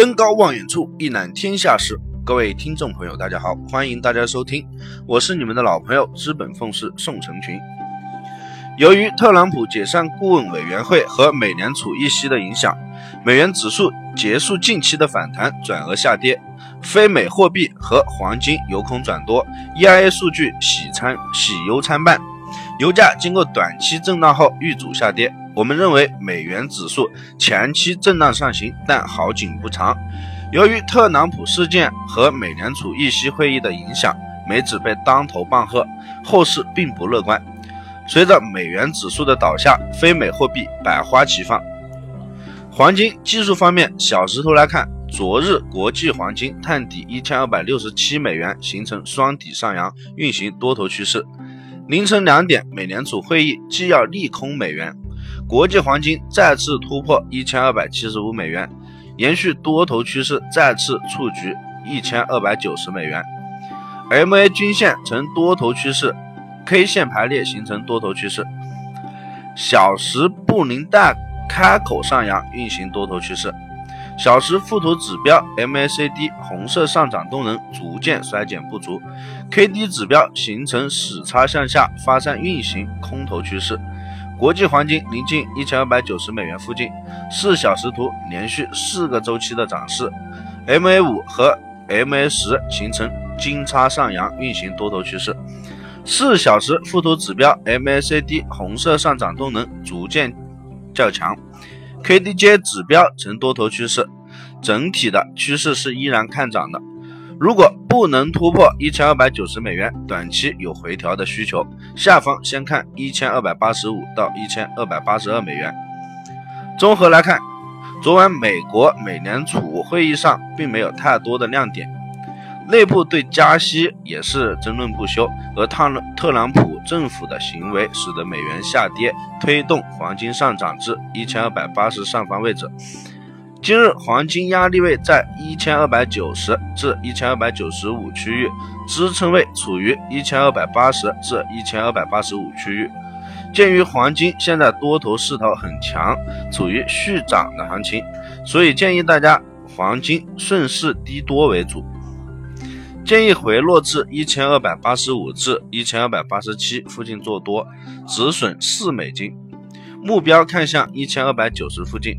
登高望远处，一览天下事。各位听众朋友，大家好，欢迎大家收听，我是你们的老朋友资本奉仕宋成群。由于特朗普解散顾问委员会和美联储议息的影响，美元指数结束近期的反弹，转而下跌。非美货币和黄金由空转多，EIA 数据喜参喜忧参半。油价经过短期震荡后遇阻下跌。我们认为美元指数前期震荡上行，但好景不长。由于特朗普事件和美联储议息会议的影响，美指被当头棒喝，后市并不乐观。随着美元指数的倒下，非美货币百花齐放。黄金技术方面，小时图来看，昨日国际黄金探底一千二百六十七美元，形成双底上扬，运行多头趋势。凌晨两点，美联储会议既要利空美元。国际黄金再次突破一千二百七十五美元，延续多头趋势，再次触及一千二百九十美元。MA 均线呈多头趋势，K 线排列形成多头趋势。小时布林带开口上扬，运行多头趋势。小时附图指标 MACD 红色上涨动能逐渐衰减不足，KD 指标形成死叉向下发散运行空头趋势。国际黄金临近一千二百九十美元附近，四小时图连续四个周期的涨势，MA 五和 MA 十形成金叉上扬，运行多头趋势。四小时附图指标 MACD 红色上涨动能逐渐较强，KDJ 指标呈多头趋势，整体的趋势是依然看涨的。如果不能突破一千二百九十美元，短期有回调的需求。下方先看一千二百八十五到一千二百八十二美元。综合来看，昨晚美国美联储会议上并没有太多的亮点，内部对加息也是争论不休，而特朗特朗普政府的行为使得美元下跌，推动黄金上涨至一千二百八十上方位置。今日黄金压力位在一千二百九十至一千二百九十五区域，支撑位处于一千二百八十至一千二百八十五区域。鉴于黄金现在多头势头很强，处于续涨的行情，所以建议大家黄金顺势低多为主，建议回落至一千二百八十五至一千二百八十七附近做多，止损四美金，目标看向一千二百九十附近。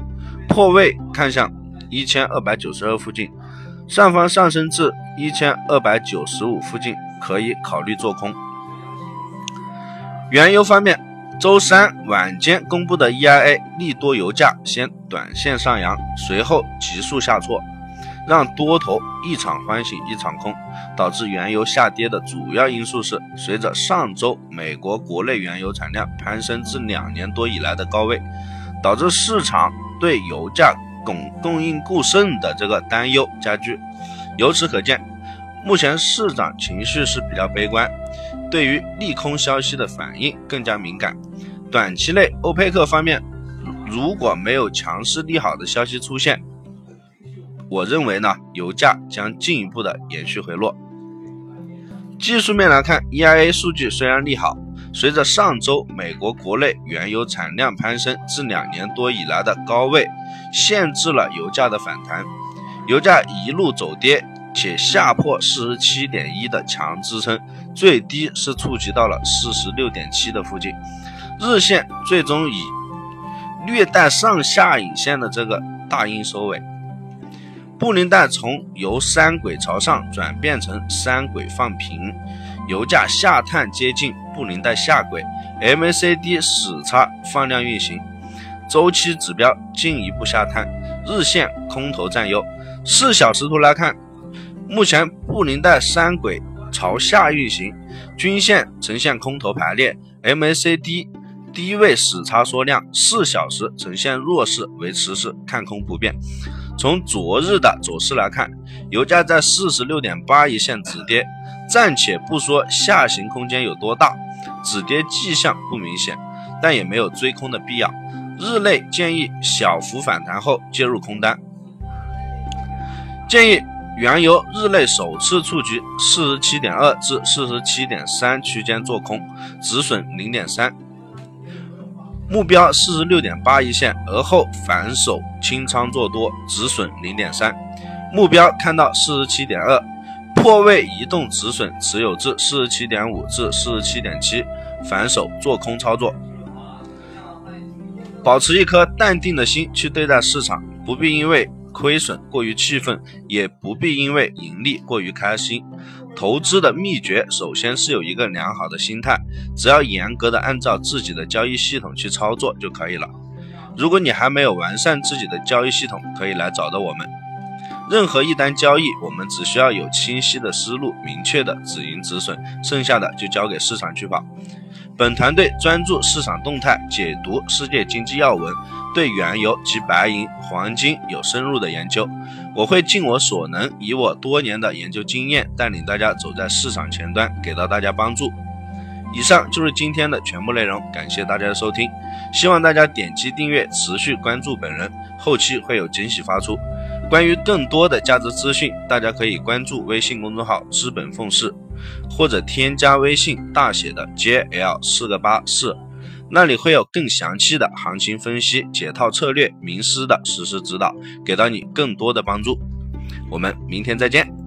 破位看向一千二百九十二附近，上方上升至一千二百九十五附近，可以考虑做空。原油方面，周三晚间公布的 EIA 利多油价先短线上扬，随后急速下挫，让多头一场欢喜一场空，导致原油下跌的主要因素是，随着上周美国国内原油产量攀升至两年多以来的高位，导致市场。对油价供供应过剩的这个担忧加剧，由此可见，目前市场情绪是比较悲观，对于利空消息的反应更加敏感。短期内，欧佩克方面如果没有强势利好的消息出现，我认为呢，油价将进一步的延续回落。技术面来看，EIA 数据虽然利好。随着上周美国国内原油产量攀升至两年多以来的高位，限制了油价的反弹，油价一路走跌，且下破四十七点一的强支撑，最低是触及到了四十六点七的附近，日线最终以略带上下影线的这个大阴收尾，布林带从由三轨朝上转变成三轨放平。油价下探接近布林带下轨，MACD 死叉放量运行，周期指标进一步下探，日线空头占优。四小时图来看，目前布林带三轨朝下运行，均线呈现空头排列，MACD 低位死叉缩量，四小时呈现弱势，维持是看空不变。从昨日的走势来看，油价在四十六点八一线止跌。暂且不说下行空间有多大，止跌迹象不明显，但也没有追空的必要。日内建议小幅反弹后介入空单。建议原油日内首次触及四十七点二至四十七点三区间做空，止损零点三。目标四十六点八一线，而后反手清仓做多，止损零点三。目标看到四十七点二，破位移动止损，持有至四十七点五至四十七点七，反手做空操作。保持一颗淡定的心去对待市场，不必因为亏损过于气愤，也不必因为盈利过于开心。投资的秘诀，首先是有一个良好的心态，只要严格的按照自己的交易系统去操作就可以了。如果你还没有完善自己的交易系统，可以来找到我们。任何一单交易，我们只需要有清晰的思路、明确的止盈止损，剩下的就交给市场去跑。本团队专注市场动态，解读世界经济要闻，对原油及白银、黄金有深入的研究。我会尽我所能，以我多年的研究经验，带领大家走在市场前端，给到大家帮助。以上就是今天的全部内容，感谢大家的收听，希望大家点击订阅，持续关注本人，后期会有惊喜发出。关于更多的价值资讯，大家可以关注微信公众号“资本凤氏”，或者添加微信大写的 JL 四个八四，那里会有更详细的行情分析、解套策略、名师的实时指导，给到你更多的帮助。我们明天再见。